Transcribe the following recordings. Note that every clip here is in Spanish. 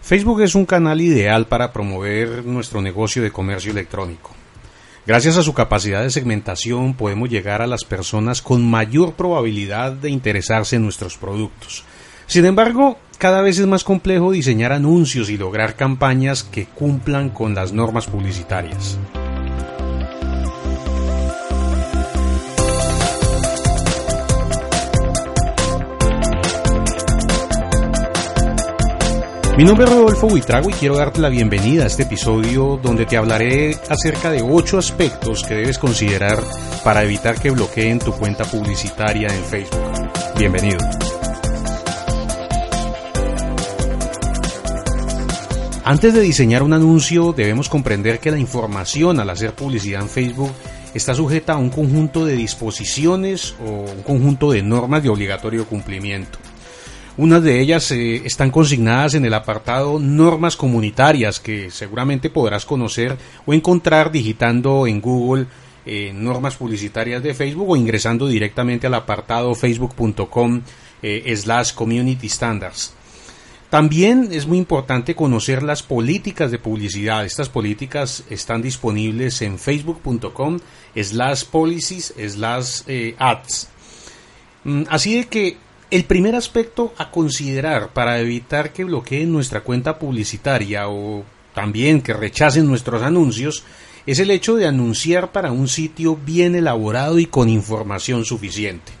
Facebook es un canal ideal para promover nuestro negocio de comercio electrónico. Gracias a su capacidad de segmentación podemos llegar a las personas con mayor probabilidad de interesarse en nuestros productos. Sin embargo, cada vez es más complejo diseñar anuncios y lograr campañas que cumplan con las normas publicitarias. Mi nombre es Rodolfo Buitrago y quiero darte la bienvenida a este episodio donde te hablaré acerca de 8 aspectos que debes considerar para evitar que bloqueen tu cuenta publicitaria en Facebook. Bienvenido. Antes de diseñar un anuncio debemos comprender que la información al hacer publicidad en Facebook está sujeta a un conjunto de disposiciones o un conjunto de normas de obligatorio cumplimiento. Unas de ellas eh, están consignadas en el apartado Normas comunitarias que seguramente podrás conocer o encontrar digitando en Google eh, normas publicitarias de Facebook o ingresando directamente al apartado facebook.com eh, slash community standards. También es muy importante conocer las políticas de publicidad. Estas políticas están disponibles en facebook.com slash policies slash ads. Mm, así de que el primer aspecto a considerar para evitar que bloqueen nuestra cuenta publicitaria o también que rechacen nuestros anuncios es el hecho de anunciar para un sitio bien elaborado y con información suficiente.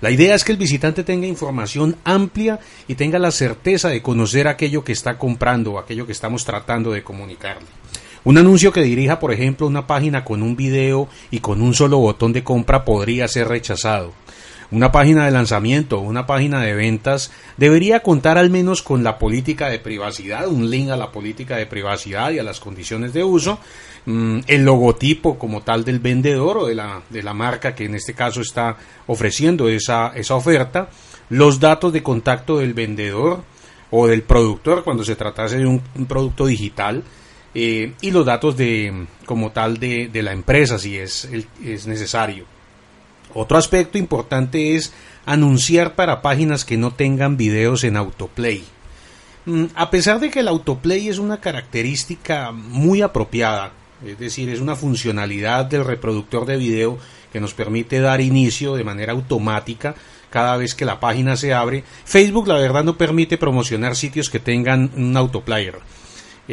La idea es que el visitante tenga información amplia y tenga la certeza de conocer aquello que está comprando o aquello que estamos tratando de comunicarle. Un anuncio que dirija, por ejemplo, una página con un video y con un solo botón de compra podría ser rechazado. Una página de lanzamiento una página de ventas debería contar al menos con la política de privacidad, un link a la política de privacidad y a las condiciones de uso, mm, el logotipo como tal del vendedor o de la, de la marca que en este caso está ofreciendo esa, esa oferta, los datos de contacto del vendedor o del productor cuando se tratase de un, producto digital, eh, y los datos de como tal de, de la empresa si es, es necesario. Otro aspecto importante es anunciar para páginas que no tengan videos en autoplay. Mm, a pesar de que el autoplay es una característica muy apropiada, es decir, es una funcionalidad del reproductor de video que nos permite dar inicio de manera automática cada vez que la página se abre, Facebook la verdad no permite promocionar sitios que tengan un autoplayer.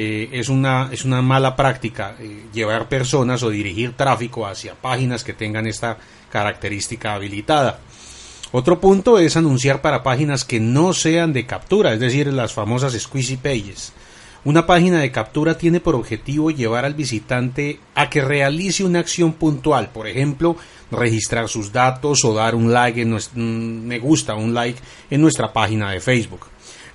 Eh, es, una, es una mala práctica eh, llevar personas o dirigir tráfico hacia páginas que tengan esta característica habilitada. Otro punto es anunciar para páginas que no sean de captura, es decir, las famosas squeezy pages. Una página de captura tiene por objetivo llevar al visitante a que realice una acción puntual, por ejemplo, registrar sus datos o dar un like en nuestro, me gusta, un like en nuestra página de Facebook.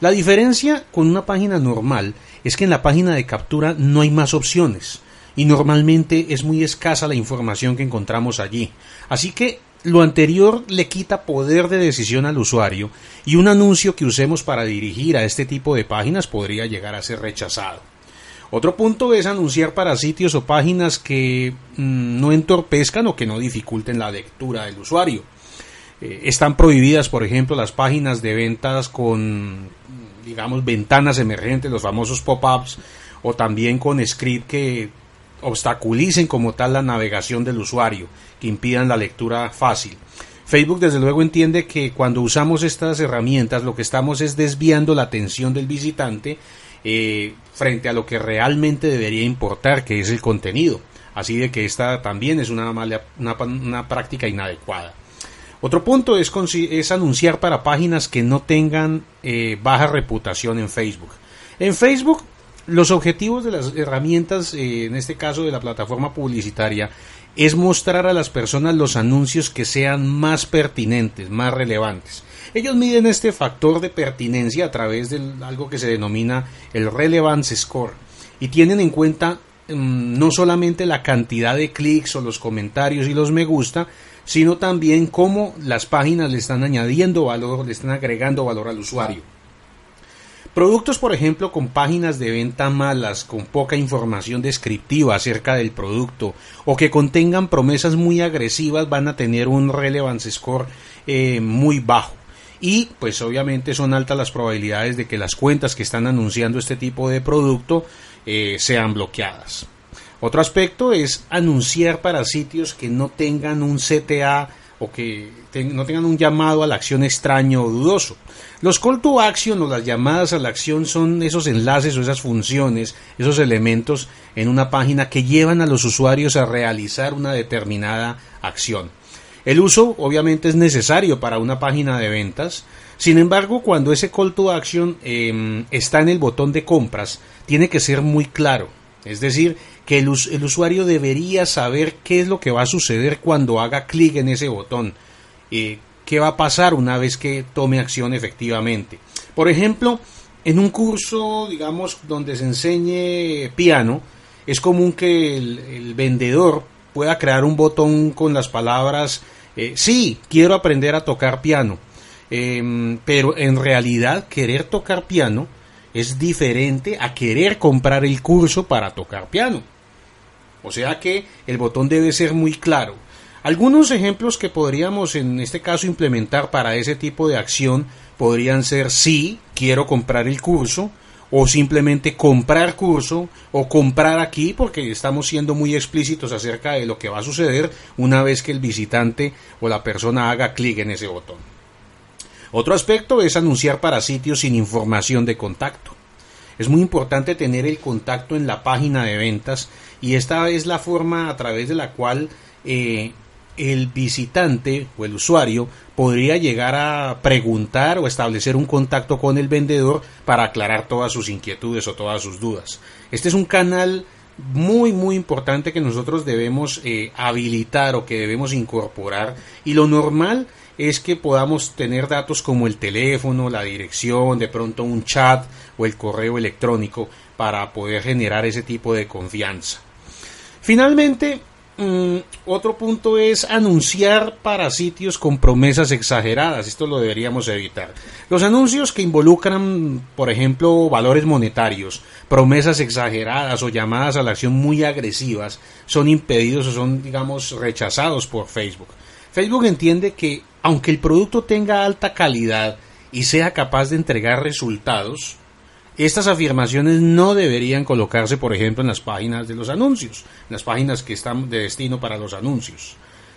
La diferencia con una página normal es que en la página de captura no hay más opciones y normalmente es muy escasa la información que encontramos allí. Así que lo anterior le quita poder de decisión al usuario y un anuncio que usemos para dirigir a este tipo de páginas podría llegar a ser rechazado. Otro punto es anunciar para sitios o páginas que mm, no entorpezcan o que no dificulten la lectura del usuario. Eh, están prohibidas, por ejemplo, las páginas de ventas con, digamos, ventanas emergentes, los famosos pop-ups, o también con script que obstaculicen como tal la navegación del usuario, que impidan la lectura fácil. Facebook desde luego entiende que cuando usamos estas herramientas lo que estamos es desviando la atención del visitante eh, frente a lo que realmente debería importar, que es el contenido. Así de que esta también es una, una, práctica inadecuada. Otro punto es, es, anunciar para páginas que no tengan eh, baja reputación en Facebook. En Facebook los objetivos de las herramientas, eh, en este caso de la plataforma publicitaria, es mostrar a las personas los anuncios que sean más pertinentes, más relevantes. Ellos miden este factor de pertinencia a través de algo que se denomina el relevance score y tienen en cuenta mm, no solamente la cantidad de clics o los comentarios y los me gusta, sino también cómo las páginas le están añadiendo valor, le están agregando valor al usuario. Productos, por ejemplo, con páginas de venta malas, con poca información descriptiva acerca del producto o que contengan promesas muy agresivas van a tener un relevance score eh, muy bajo. Y pues obviamente son altas las probabilidades de que las cuentas que están anunciando este tipo de producto eh, sean bloqueadas. Otro aspecto es anunciar para sitios que no tengan un CTA o que no tengan un llamado a la acción extraño o dudoso. Los call to action o las llamadas a la acción son esos enlaces o esas funciones, esos elementos en una página que llevan a los usuarios a realizar una determinada acción. El uso obviamente es necesario para una página de ventas, sin embargo cuando ese call to action em, está en el botón de compras, tiene que ser muy claro, es decir, que el, usuario debería saber qué es lo que va a suceder cuando haga clic en ese botón. Eh, qué va a pasar una vez que tome acción efectivamente. Por ejemplo, en un curso, digamos, donde se enseñe piano, es común que el, vendedor pueda crear un botón con las palabras eh, sí, quiero aprender a tocar piano. Em, pero en realidad querer tocar piano es diferente a querer comprar el curso para tocar piano. O sea que el botón debe ser muy claro. Algunos ejemplos que podríamos en este caso implementar para ese tipo de acción podrían ser sí, quiero comprar el curso, o simplemente comprar curso o comprar aquí porque estamos siendo muy explícitos acerca de lo que va a suceder una vez que el visitante o la persona haga clic en ese botón. Otro aspecto es anunciar para sitios sin información de contacto. Es muy importante tener el contacto en la página de ventas y esta es la forma a través de la cual eh, el visitante o el usuario podría llegar a preguntar o establecer un contacto con el vendedor para aclarar todas sus inquietudes o todas sus dudas. Este es un canal muy muy importante que nosotros debemos eh, habilitar o que debemos incorporar y lo normal es que podamos tener datos como el teléfono, la dirección, de pronto un chat o el correo electrónico para poder generar ese tipo de confianza. Finalmente, mm, otro punto es anunciar para sitios con promesas exageradas. Esto lo deberíamos evitar. Los anuncios que involucran, por ejemplo, valores monetarios, promesas exageradas o llamadas a la acción muy agresivas son impedidos o son, digamos, rechazados por Facebook. Facebook entiende que aunque el producto tenga alta calidad y sea capaz de entregar resultados, estas afirmaciones no deberían colocarse, por ejemplo, en las páginas de los anuncios, en las páginas que están de destino para los anuncios.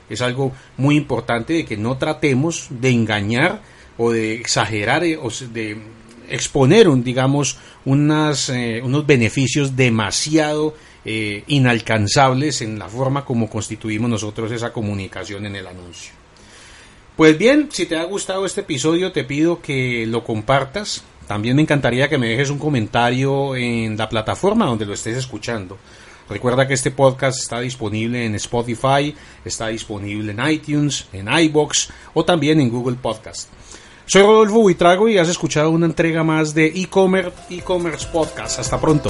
Es algo muy importante de que no tratemos de engañar o de exagerar eh, o de exponer, digamos, unas, eh, unos beneficios demasiado eh, inalcanzables en la forma como constituimos nosotros esa comunicación en el anuncio. Pues bien, si te ha gustado este episodio, te pido que lo compartas, también me encantaría que me dejes un comentario en la plataforma donde lo estés escuchando. Recuerda que este podcast está disponible en Spotify, está disponible en iTunes, en iBox o también en Google Podcast. Soy Rodolfo Buitrago y has escuchado una entrega más de e-commerce e-commerce podcast. Hasta pronto.